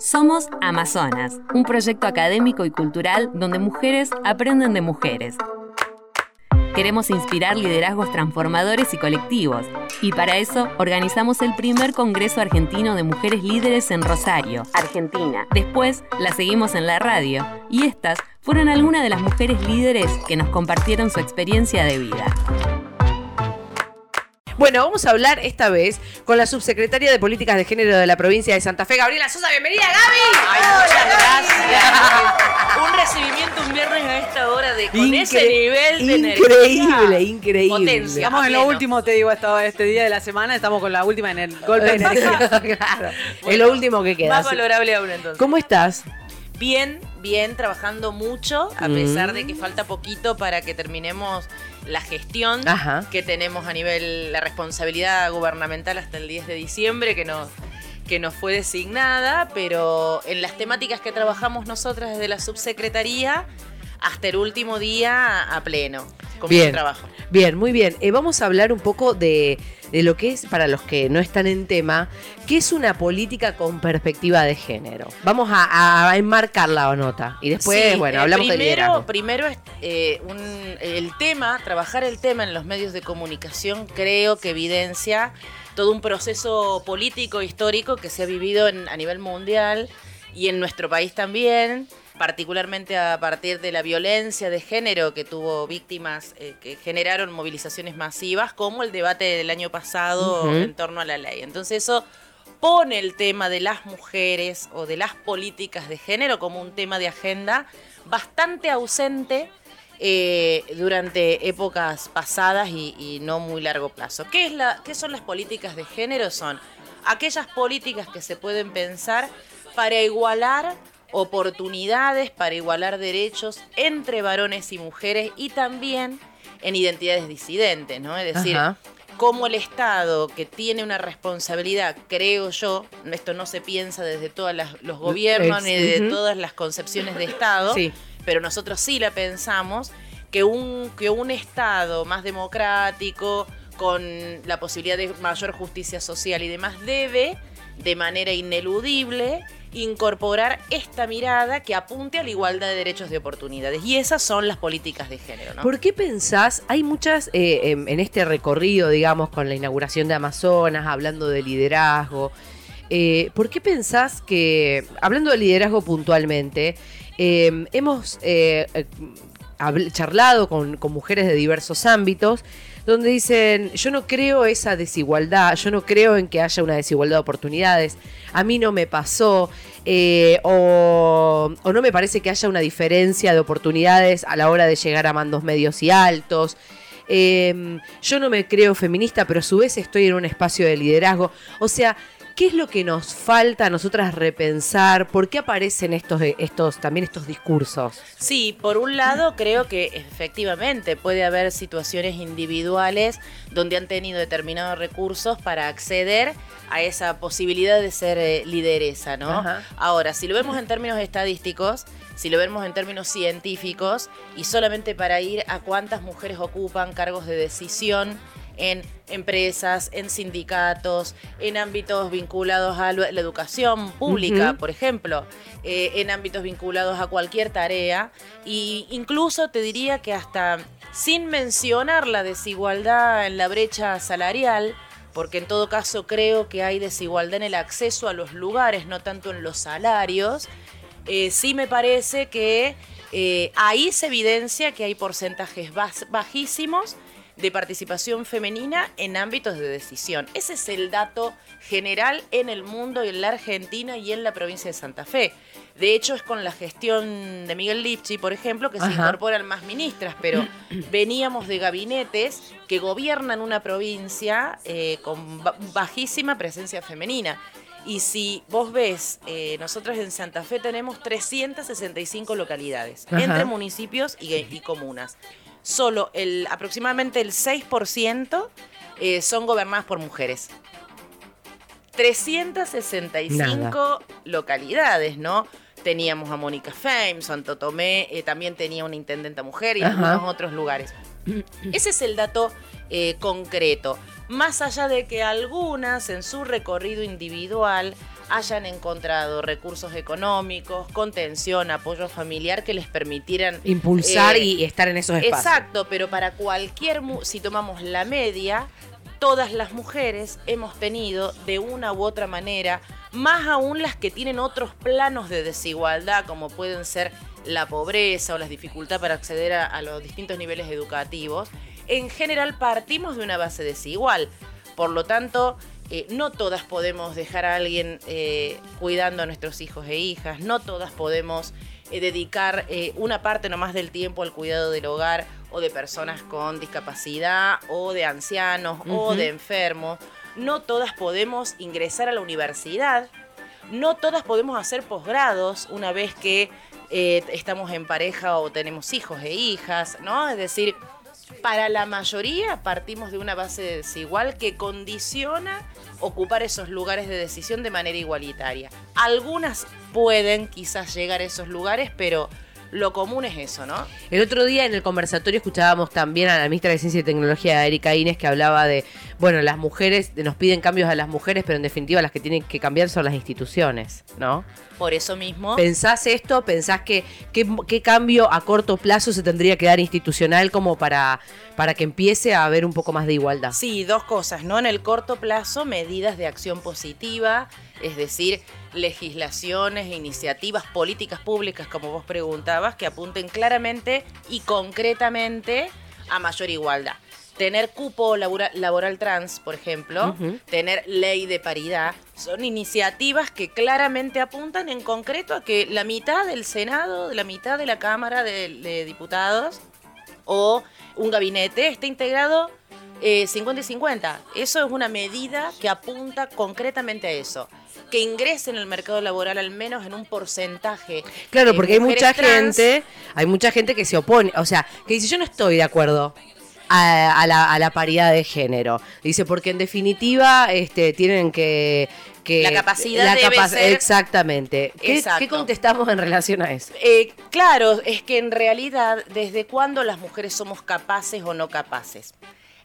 Somos Amazonas, un proyecto académico y cultural donde mujeres aprenden de mujeres. Queremos inspirar liderazgos transformadores y colectivos, y para eso organizamos el primer Congreso Argentino de Mujeres Líderes en Rosario, Argentina. Después la seguimos en la radio, y estas fueron algunas de las mujeres líderes que nos compartieron su experiencia de vida. Bueno, vamos a hablar esta vez con la subsecretaria de Políticas de Género de la provincia de Santa Fe, Gabriela Sosa. Bienvenida, Gaby. Ay, muchas gracias. un recibimiento un viernes a esta hora de con ese nivel de Increíble, increíble. Potencia. Estamos en lo último, te digo, este día de la semana, estamos con la última en el golpe de energía. claro. es lo último que queda. Más valorable aún entonces. ¿Cómo estás? Bien, bien, trabajando mucho, a Mm. pesar de que falta poquito para que terminemos la gestión Ajá. que tenemos a nivel, la responsabilidad gubernamental hasta el 10 de diciembre que nos, que nos fue designada, pero en las temáticas que trabajamos nosotras desde la subsecretaría, hasta el último día a pleno, con Bien. mucho trabajo. Bien, muy bien. Eh, vamos a hablar un poco de, de lo que es, para los que no están en tema, qué es una política con perspectiva de género. Vamos a, a enmarcar la nota y después, Sí, bueno, eh, hablamos de primero. Primero, eh, un- el tema, trabajar el tema en los medios de comunicación, creo que evidencia todo un proceso político, histórico que se ha vivido en- a nivel mundial y en nuestro país también, particularmente a partir de la violencia de género que tuvo víctimas eh, que generaron movilizaciones masivas, como el debate del año pasado en torno a la ley. Entonces eso pone el tema de las mujeres o de las políticas de género como un tema de agenda bastante ausente eh, durante épocas pasadas y, y no muy largo plazo. ¿Qué, es la, ¿Qué son las políticas de género? Son aquellas políticas que se pueden pensar para igualar oportunidades, para igualar derechos entre varones y mujeres y también en identidades disidentes, ¿no? Es decir, Ajá. como el Estado, que tiene una responsabilidad, creo yo, esto no se piensa desde todos los gobiernos ni de todas las concepciones de Estado, Sí. pero nosotros sí la pensamos, que un, que un Estado más democrático, con la posibilidad de mayor justicia social y demás, debe, de manera ineludible, incorporar esta mirada que apunte a la igualdad de derechos de oportunidades. Y esas son las políticas de género. ¿Por qué pensás? Hay muchas eh, en, en este recorrido, digamos, con la inauguración de Amazonas, hablando de liderazgo. eh, ¿Por qué pensás que, hablando de liderazgo puntualmente, eh, hemos eh, charlado con mujeres de diversos ámbitos? Donde dicen, yo no creo esa desigualdad, yo no creo en que haya una desigualdad de oportunidades, a mí no me pasó, eh, o, no me parece que haya una diferencia de oportunidades a la hora de llegar a mandos medios y altos. Eh, yo no me creo feminista, pero a su vez estoy en un espacio de liderazgo. O sea, ¿qué es lo que nos falta a nosotras repensar? ¿Por qué aparecen estos, estos, también estos discursos? Sí, por un lado creo que efectivamente puede haber situaciones individuales donde han tenido determinados recursos para acceder a esa posibilidad de ser eh, lideresa, ¿no? Ajá. Ahora, si lo vemos en términos estadísticos, si lo vemos en términos científicos, y solamente para ir a cuántas mujeres ocupan cargos de decisión en empresas, en sindicatos, en ámbitos vinculados a la educación pública, por ejemplo, eh, en ámbitos vinculados a cualquier tarea, y incluso te diría que hasta sin mencionar la desigualdad en la brecha salarial, porque en todo caso creo que hay desigualdad en el acceso a los lugares, no tanto en los salarios, eh, sí me parece que eh, ahí se evidencia que hay porcentajes bas- bajísimos de participación femenina en ámbitos de decisión. Ese es el dato general en el mundo y en la Argentina y en la provincia de Santa Fe. De hecho, es con la gestión de Miguel Lipchi, por ejemplo, que se incorporan más ministras, pero veníamos de gabinetes que gobiernan una provincia eh, con ba- bajísima presencia femenina. Y si vos ves, eh, nosotros en Santa Fe tenemos 365 localidades, Ajá. entre municipios y, y comunas. Solo el, aproximadamente el 6% eh, son gobernadas por mujeres. 365 localidades, ¿no? Teníamos a Mónica Fame, Santo Tomé, eh, también tenía una intendenta mujer y algunos otros lugares. Ese es el dato eh, concreto. Más allá de que algunas en su recorrido individual hayan encontrado recursos económicos, contención, apoyo familiar que les permitieran impulsar eh, y estar en esos espacios. Exacto, pero para cualquier, si tomamos la media, todas las mujeres hemos tenido de una u otra manera, más aún las que tienen otros planos de desigualdad, como pueden ser la pobreza o las dificultades para acceder a, a los distintos niveles educativos, en general partimos de una base desigual. Por lo tanto, eh, no todas podemos dejar a alguien eh, cuidando a nuestros hijos e hijas, no todas podemos eh, dedicar una parte nomás del tiempo al cuidado del hogar o de personas con discapacidad o de ancianos o de enfermos, no todas podemos ingresar a la universidad, no todas podemos hacer posgrados una vez que estamos en pareja o tenemos hijos e hijas, ¿no? Es decir, para la mayoría partimos de una base desigual que condiciona ocupar esos lugares de decisión de manera igualitaria. Algunas pueden quizás llegar a esos lugares, pero lo común es eso, ¿no? El otro día en el conversatorio escuchábamos también a la ministra de Ciencia y Tecnología, Erika Inés, que hablaba de, bueno, las mujeres, nos piden cambios a las mujeres, pero en definitiva las que tienen que cambiar son las instituciones, ¿no? Por eso mismo. ¿Pensás esto? ¿Pensás que qué, cambio a corto plazo se tendría que dar institucional como para, para que empiece a haber un poco más de igualdad? Sí, dos cosas, ¿no? En el corto plazo, medidas de acción positiva, es decir, legislaciones e iniciativas políticas públicas, como vos preguntabas, que apunten claramente y concretamente a mayor igualdad. Tener cupo laboral, trans, por ejemplo, tener ley de paridad, son iniciativas que claramente apuntan en concreto a que la mitad del Senado, la mitad de la Cámara de, Diputados o un gabinete esté integrado 50 eh, y 50. Eso es una medida que apunta concretamente a eso que ingrese en el mercado laboral al menos en un porcentaje. Claro, porque hay mucha gente, hay mucha gente que se opone, o sea, que dice yo no estoy de acuerdo a, la, paridad de género. Dice, porque en definitiva este, tienen que... que la capacidad debe ser... Exactamente. ¿Qué, ¿Qué, contestamos en relación a eso? Eh, claro, es que en realidad, ¿desde cuándo las mujeres somos capaces o no capaces?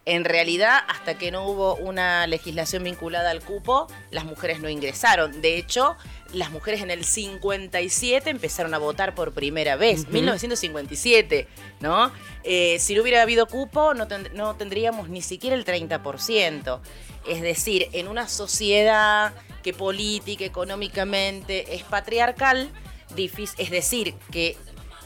En realidad, hasta que no hubo una legislación vinculada al cupo, las mujeres no ingresaron. De hecho, las mujeres en el 57 empezaron a votar por primera vez, 1957, ¿no? Eh, si no hubiera habido cupo, no, no tendríamos ni siquiera el 30%. Es decir, en una sociedad que política, económicamente es patriarcal, es decir, que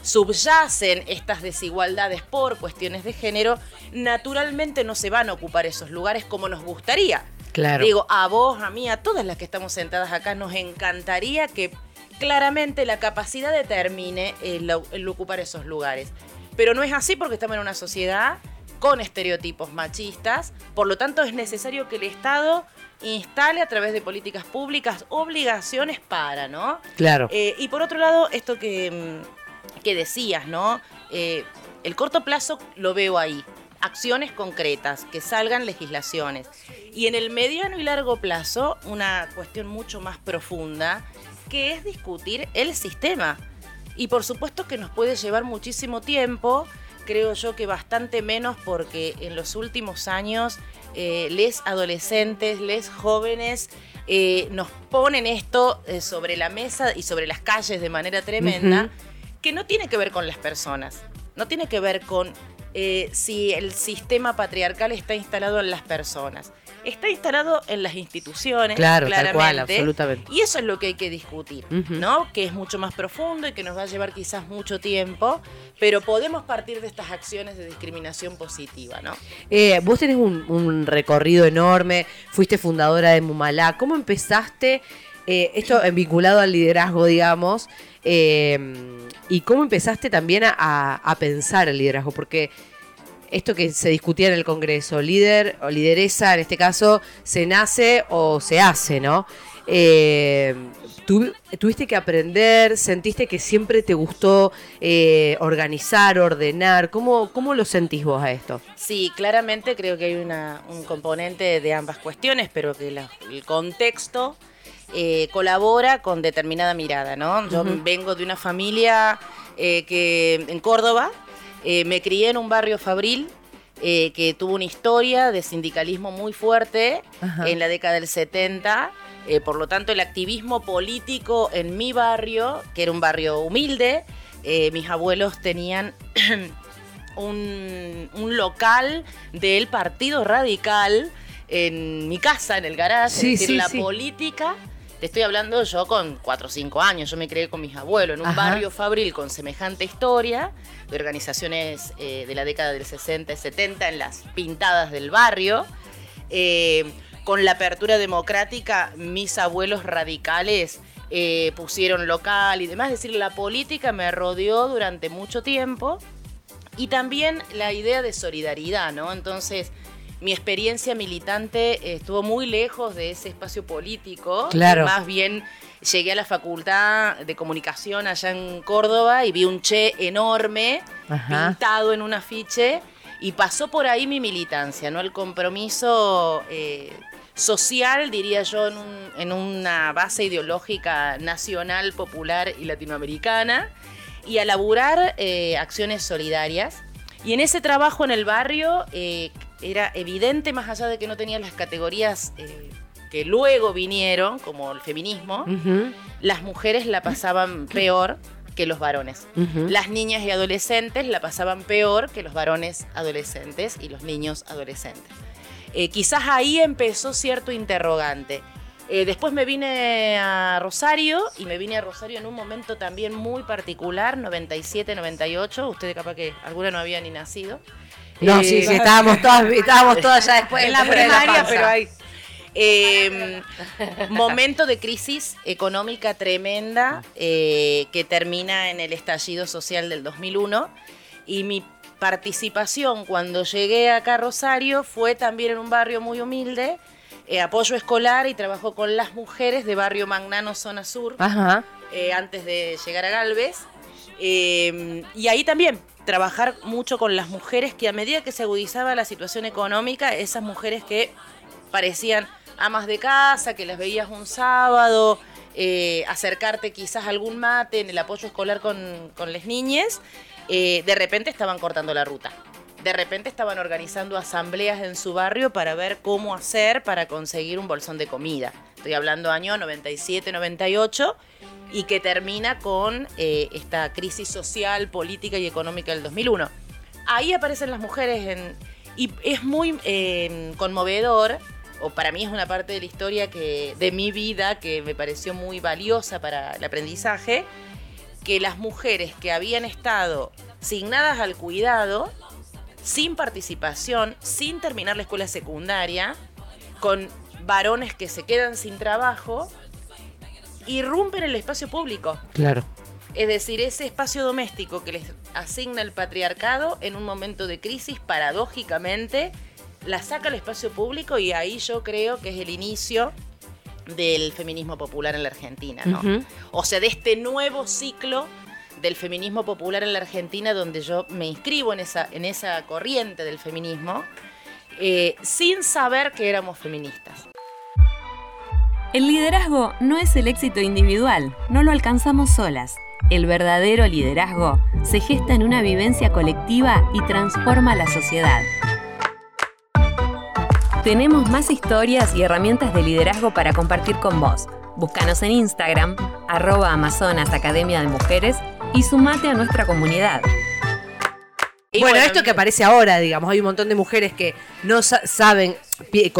subyacen estas desigualdades por cuestiones de género, naturalmente no se van a ocupar esos lugares como nos gustaría. Claro. Digo, a vos, a mí, a todas las que estamos sentadas acá, nos encantaría que claramente la capacidad determine el, ocupar esos lugares. Pero no es así porque estamos en una sociedad con estereotipos machistas, por lo tanto es necesario que el Estado instale a través de políticas públicas obligaciones para, ¿no? Claro. Eh, y por otro lado, esto que, mm, que decías, ¿no? Eh, el corto plazo lo veo ahí acciones concretas, que salgan legislaciones. Y en el mediano y largo plazo, una cuestión mucho más profunda, que es discutir el sistema. Y por supuesto que nos puede llevar muchísimo tiempo, creo yo que bastante menos porque en los últimos años eh, les adolescentes, les jóvenes eh, nos ponen esto sobre la mesa y sobre las calles de manera tremenda, que no tiene que ver con las personas, no tiene que ver con eh, si el sistema patriarcal está instalado en las personas. Está instalado en las instituciones, claro, claramente. absolutamente. Y eso es lo que hay que discutir, ¿no? Que es mucho más profundo y que nos va a llevar quizás mucho tiempo, pero podemos partir de estas acciones de discriminación positiva, ¿no? Eh, vos tenés un, recorrido enorme, fuiste fundadora de Mumalá. ¿Cómo empezaste? Eh, esto vinculado al liderazgo, digamos. ¿Y cómo empezaste también a, pensar el liderazgo? Porque esto que se discutía en el Congreso, líder o lideresa, en este caso, se nace o se hace, ¿no? Eh, tuviste que aprender, sentiste que siempre te gustó eh, organizar, ordenar. ¿Cómo, ¿Cómo lo sentís vos a esto? Sí, claramente creo que hay un componente de ambas cuestiones, pero que el contexto eh, colabora con determinada mirada, ¿no? Yo vengo de una familia eh, que en Córdoba, eh, me crié en un barrio fabril que tuvo una historia de sindicalismo muy fuerte en la década del 70. Eh, por lo tanto, el activismo político en mi barrio, que era un barrio humilde, eh, mis abuelos tenían un, un local del Partido Radical en mi casa, en el garage, Sí, es decir, sí, la sí. política. Te estoy hablando yo con 4 o 5 años, yo me crié con mis abuelos en un Ajá. barrio fabril con semejante historia, de organizaciones eh, de la década del 60 y 70 en las pintadas del barrio. Eh, con la apertura democrática, mis abuelos radicales eh, pusieron local y demás. Es decir, la política me rodeó durante mucho tiempo. Y también la idea de solidaridad, ¿no? Entonces, mi experiencia militante estuvo muy lejos de ese espacio político. Claro. Más bien llegué a la facultad de comunicación allá en Córdoba y vi un che enorme Ajá. pintado en un afiche y pasó por ahí mi militancia, ¿no? El compromiso eh, social, diría yo, en, un- en una base ideológica nacional, popular y latinoamericana, y a laburar eh, acciones solidarias. Y en ese trabajo en el barrio eh, era evidente, más allá de que no tenía las categorías eh, que luego vinieron, como el feminismo, las mujeres la pasaban peor que los varones. Las niñas y adolescentes la pasaban peor que los varones adolescentes y los niños adolescentes. Eh, quizás ahí empezó cierto interrogante. Eh, después me vine a Rosario y me vine a Rosario en un momento también muy particular, 97-98. Ustedes capaz que alguna no había ni nacido. No, Eh, sí, sí, estábamos todas, estábamos todas ya después. en la de primaria, pero hay. Eh, momento de crisis económica tremenda eh, que termina en el estallido social del 2001 y mi participación cuando llegué acá a Rosario fue también en un barrio muy humilde, eh, apoyo escolar y trabajo con las mujeres de barrio Magnano, zona sur Ajá. eh, antes de llegar a Galvez. Eh, y ahí también trabajar mucho con las mujeres que a medida que se agudizaba la situación económica, esas mujeres que parecían amas de casa, que las veías un sábado, eh, acercarte quizás a algún mate en el apoyo escolar con, con las niñas, eh, de repente estaban cortando la ruta. De repente estaban organizando asambleas en su barrio para ver cómo hacer para conseguir un bolsón de comida. Estoy hablando año 97, 98 y que termina con eh, esta crisis social, política y económica del 2001. Ahí aparecen las mujeres en- y es muy eh, conmovedor, o para mí es una parte de la historia que, de mi vida que me pareció muy valiosa para el aprendizaje, que las mujeres que habían estado signadas al cuidado, sin participación, sin terminar la escuela secundaria, con varones que se quedan sin trabajo, irrumpen el espacio público. Claro. Es decir, ese espacio doméstico que les asigna el patriarcado en un momento de crisis, paradójicamente, la saca al espacio público y ahí yo creo que es el inicio del feminismo popular en la Argentina. O sea, de este nuevo ciclo del feminismo popular en la Argentina, donde yo me inscribo en esa, en esa corriente del feminismo, eh, sin saber que éramos feministas. El liderazgo no es el éxito individual, no lo alcanzamos solas. El verdadero liderazgo se gesta en una vivencia colectiva y transforma la sociedad. Tenemos más historias y herramientas de liderazgo para compartir con vos. Búscanos en Instagram, arroba Amazonas Academia de Mujeres y sumate a nuestra comunidad. Y bueno, esto que aparece ahora, digamos, hay un montón de mujeres que no sa- saben,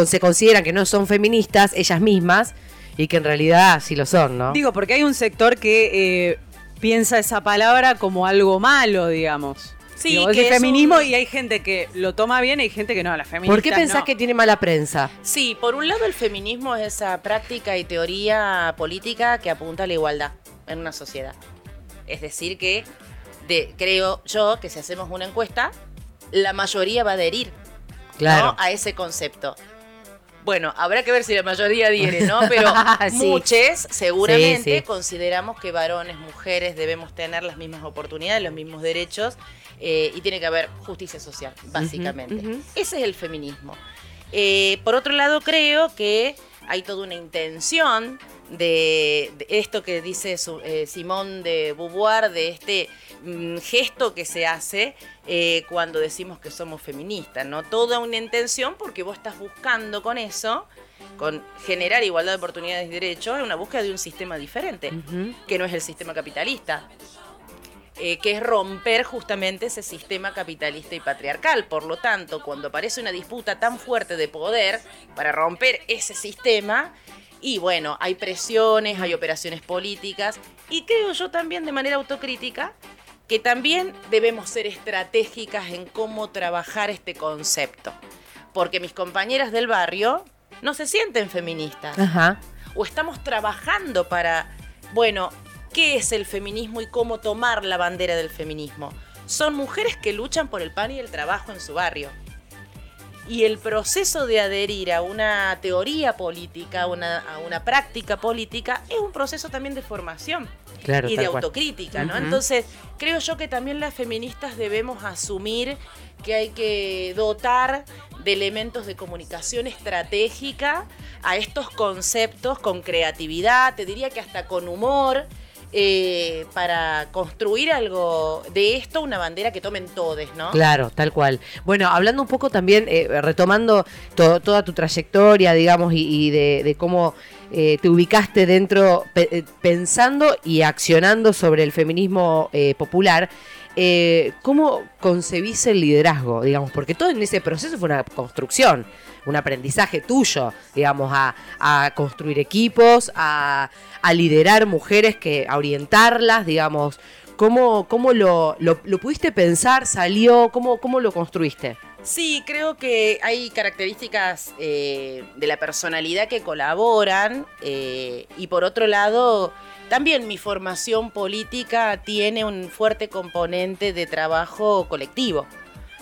se consideran que no son feministas ellas mismas y que en realidad sí lo son, ¿no? Digo, porque hay un sector que eh, piensa esa palabra como algo malo, digamos. Sí, Digo, que es es feminismo un- y hay gente que lo toma bien y hay gente que no, la feminista ¿Por qué pensás no. que tiene mala prensa? Sí, por un lado el feminismo es esa práctica y teoría política que apunta a la igualdad en una sociedad. Es decir, que de- creo yo que si hacemos una encuesta, la mayoría va a adherir Claro. ¿no? a ese concepto. Bueno, habrá que ver si la mayoría adhiere, ¿no? Pero Sí. muchos seguramente Sí, sí. consideramos que varones, mujeres debemos tener las mismas oportunidades, los mismos derechos eh, y tiene que haber justicia social, básicamente. Ese es el feminismo. Eh, por otro lado, creo que hay toda una intención de, esto que dice eh, Simón de Beauvoir, de este mm, gesto que se hace eh, cuando decimos que somos feministas, ¿no? Toda una intención porque vos estás buscando con eso, con generar igualdad de oportunidades y derechos, una búsqueda de un sistema diferente, que no es el sistema capitalista. Eh, que es romper justamente ese sistema capitalista y patriarcal. Por lo tanto, cuando aparece una disputa tan fuerte de poder para romper ese sistema, y bueno, hay presiones, hay operaciones políticas, y creo yo también de manera autocrítica que también debemos ser estratégicas en cómo trabajar este concepto. Porque mis compañeras del barrio no se sienten feministas. O estamos trabajando para, bueno, qué es el feminismo y cómo tomar la bandera del feminismo. Son mujeres que luchan por el pan y el trabajo en su barrio. Y el proceso de adherir a una teoría política, a una práctica política, es un proceso también de formación y de autocrítica, ¿no? Entonces, creo yo que también las feministas debemos asumir que hay que dotar de elementos de comunicación estratégica a estos conceptos con creatividad, te diría que hasta con humor, eh, para construir algo de esto, una bandera que tomen todos, ¿no? Claro, tal cual. Bueno, hablando un poco también, eh, retomando toda tu trayectoria, digamos, y, de, cómo eh, te ubicaste dentro, pensando y accionando sobre el feminismo popular. ¿Cómo concebís el liderazgo, digamos? Porque todo en ese proceso fue una construcción un aprendizaje tuyo, digamos, a, construir equipos, a, liderar mujeres, que, a orientarlas, digamos. ¿Cómo, cómo lo, lo, pudiste pensar? ¿Salió? ¿Cómo, cómo lo construiste? Sí, creo que hay características eh, de la personalidad que colaboran eh, y por otro lado, también mi formación política tiene un fuerte componente de trabajo colectivo.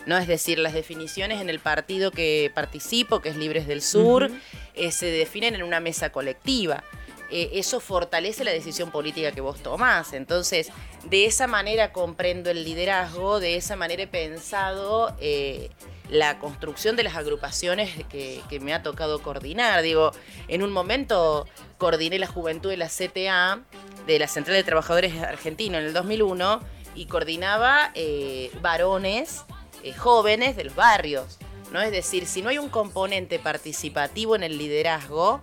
¿no? Es decir, las definiciones en el partido que participo, que es Libres del Sur, eh, se definen en una mesa colectiva. Eh, eso fortalece la decisión política que vos tomás. Entonces, de esa manera comprendo el liderazgo, de esa manera he pensado eh, la construcción de las agrupaciones que, me ha tocado coordinar. Digo, en un momento coordiné la juventud de la CTA, de la Central de Trabajadores Argentino en el 2001, y coordinaba varones eh, jóvenes de los barrios. ¿no? Es decir, si no hay un componente participativo en el liderazgo,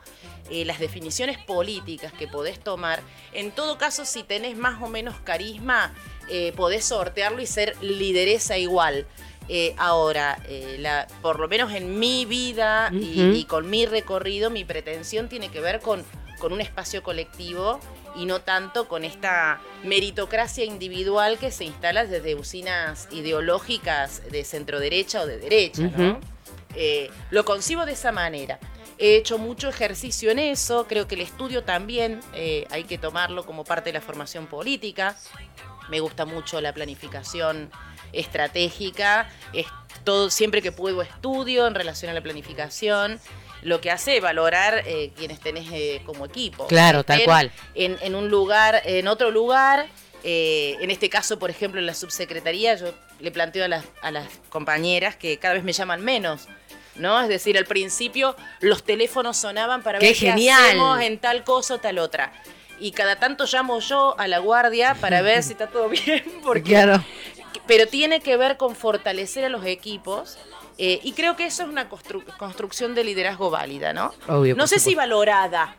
eh, las definiciones políticas que podés tomar, en todo caso, si tenés más o menos carisma, eh, podés sortearlo y ser lideresa igual. Ahora, por lo menos en mi vida y, con mi recorrido, mi pretensión tiene que ver con, con un espacio colectivo y no tanto con esta meritocracia individual que se instala desde usinas ideológicas de centro derecha o de derecha. Eh, lo concibo de esa manera. He hecho mucho ejercicio en eso, creo que el estudio también eh, hay que tomarlo como parte de la formación política. Me gusta mucho la planificación estratégica, todo, siempre que puedo estudio en relación a la planificación lo que hace valorar eh, quienes tenés eh, como equipo. Claro, tal cual. En, un lugar, en otro lugar, eh, en este caso, por ejemplo, en la subsecretaría, yo le planteo a las, a las compañeras que cada vez me llaman menos. ¿No? Es decir, al principio los teléfonos sonaban para ver genial. qué hacemos en tal cosa o tal otra y cada tanto llamo yo a la guardia para ver si está todo bien, porque claro. Pero tiene que ver con fortalecer a los equipos eh, y creo que eso es una construcción de liderazgo válida, ¿no? no sé si valorada,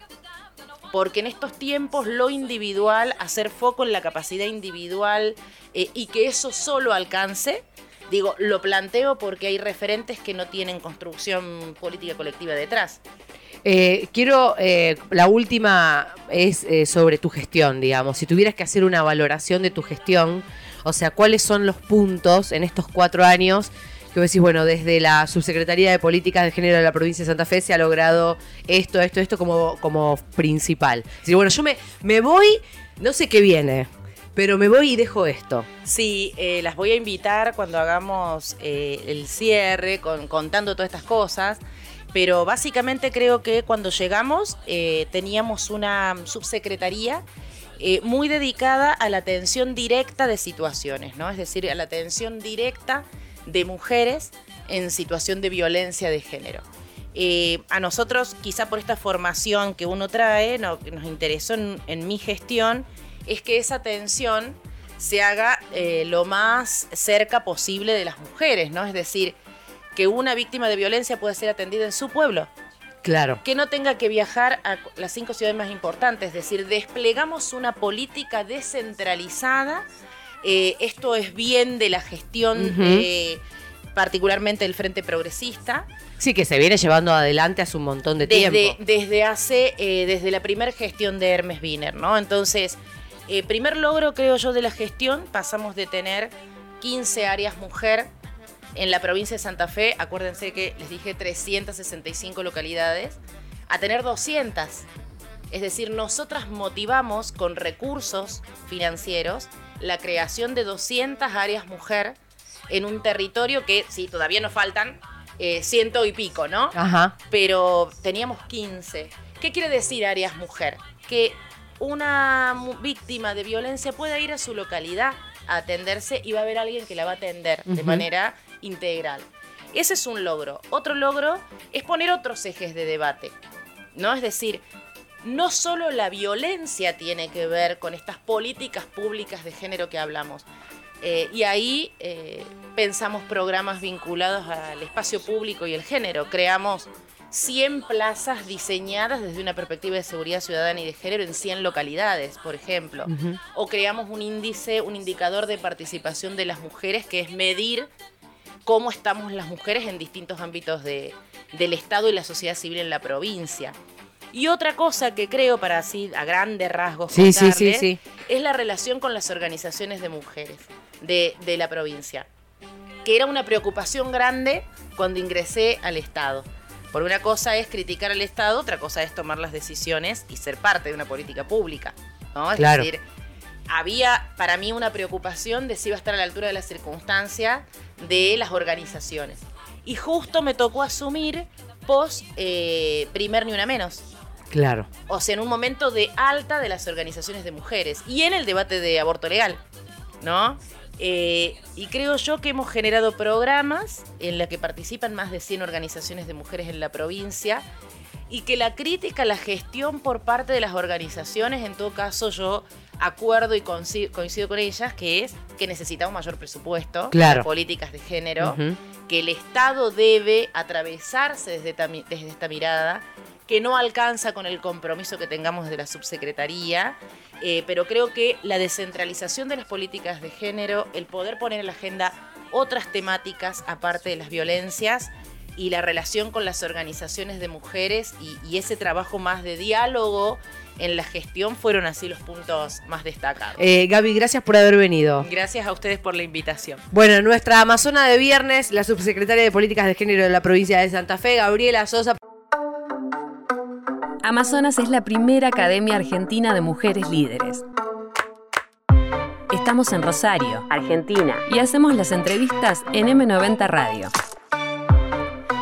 porque en estos tiempos lo individual, hacer foco en la capacidad individual eh, y que eso solo alcance, digo, lo planteo porque hay referentes que no tienen construcción política colectiva detrás. Eh, quiero, la última es sobre tu gestión, digamos. Si tuvieras que hacer una valoración de tu gestión, o sea, ¿cuáles son los puntos en estos cuatro años que vos decís, bueno, desde la Subsecretaría de Políticas de Género de la provincia de Santa Fe se ha logrado esto, esto, esto como, como principal. Es bueno, yo me, me voy, no sé qué viene, pero me voy y dejo esto. Sí, eh, las voy a invitar cuando hagamos eh, el cierre, contando todas estas cosas. Pero básicamente creo que cuando llegamos eh, teníamos una subsecretaría muy dedicada a la atención directa de situaciones, ¿no? Es decir, a la atención directa de mujeres en situación de violencia de género. Eh, a nosotros, quizá por esta formación que uno trae, no, que nos interesó en, en mi gestión, es que esa atención se haga eh, lo más cerca posible de las mujeres, ¿no? Es decir, que una víctima de violencia pueda ser atendida en su pueblo. Claro. Que no tenga que viajar a las cinco ciudades más importantes. Es decir, desplegamos una política descentralizada. Eh, esto es bien de la gestión, eh, particularmente del Frente Progresista. Sí, que se viene llevando adelante hace un montón de Desde, tiempo. desde hace, eh, desde la primera gestión de Hermes Wiener, ¿no? Entonces, eh, primer logro, creo yo, de la gestión, pasamos de tener 15 áreas mujer en la provincia de Santa Fe, acuérdense que les dije 365 localidades, a tener 200. Es decir, nosotras motivamos con recursos financieros la creación de 200 áreas mujer en un territorio que, sí, todavía nos faltan eh, ciento y pico, ¿no? Ajá. pero teníamos 15. ¿Qué quiere decir áreas mujer? Que una víctima de violencia pueda ir a su localidad a atenderse y va a haber alguien que la va a atender de manera integral. Ese es un logro. Otro logro es poner otros ejes de debate. ¿No? Es decir, no solo la violencia tiene que ver con estas políticas públicas de género que hablamos. Eh, y ahí eh, pensamos programas vinculados al espacio público y el género. Creamos 100 plazas diseñadas desde una perspectiva de seguridad ciudadana y de género en 100 localidades, por ejemplo. O creamos un índice, un indicador de participación de las mujeres que es medir cómo estamos las mujeres en distintos ámbitos de- del Estado y la sociedad civil en la provincia. Y otra cosa que creo, para así a grandes rasgos, Sí, es la relación con las organizaciones de mujeres de, de la provincia, que era una preocupación grande cuando ingresé al Estado. Por una cosa es criticar al Estado, otra cosa es tomar las decisiones y ser parte de una política pública. ¿no? Es Claro. decir, había para mí una preocupación de si iba a estar a la altura de las circunstancias de las organizaciones. Y justo me tocó asumir post eh, primer ni una menos. Claro. O sea, en un momento de alta de las organizaciones de mujeres y en el debate de aborto legal, ¿no? Eh, y creo yo que hemos generado programas en los que participan más de 100 organizaciones de mujeres en la provincia y que la crítica, la gestión por parte de las organizaciones, en todo caso yo acuerdo y coincido, coincido con ellas, que es que necesitamos mayor presupuesto, Claro. políticas de género, que el Estado debe atravesarse desde, esta desde esta mirada, que no alcanza con el compromiso que tengamos de la subsecretaría, eh, pero creo que la descentralización de las políticas de género, el poder poner en la agenda otras temáticas aparte de las violencias y la relación con las organizaciones de mujeres y, y ese trabajo más de diálogo en la gestión fueron así los puntos más destacados. Eh, Gaby, gracias por haber venido. Gracias a ustedes por la invitación. Bueno, nuestra Amazona de viernes, la subsecretaria de Políticas de Género de la provincia de Santa Fe, Gabriela Sosa. Amazonas es la primera academia argentina de mujeres líderes. Estamos en Rosario, Argentina, y hacemos las entrevistas en M90 Radio.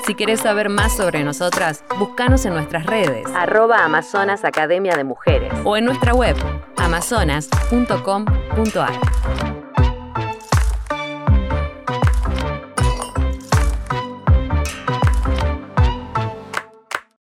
Si querés saber más sobre nosotras, búscanos en nuestras redes, arroba Amazonas Academia de Mujeres, o en nuestra web, amazonas.com.ar.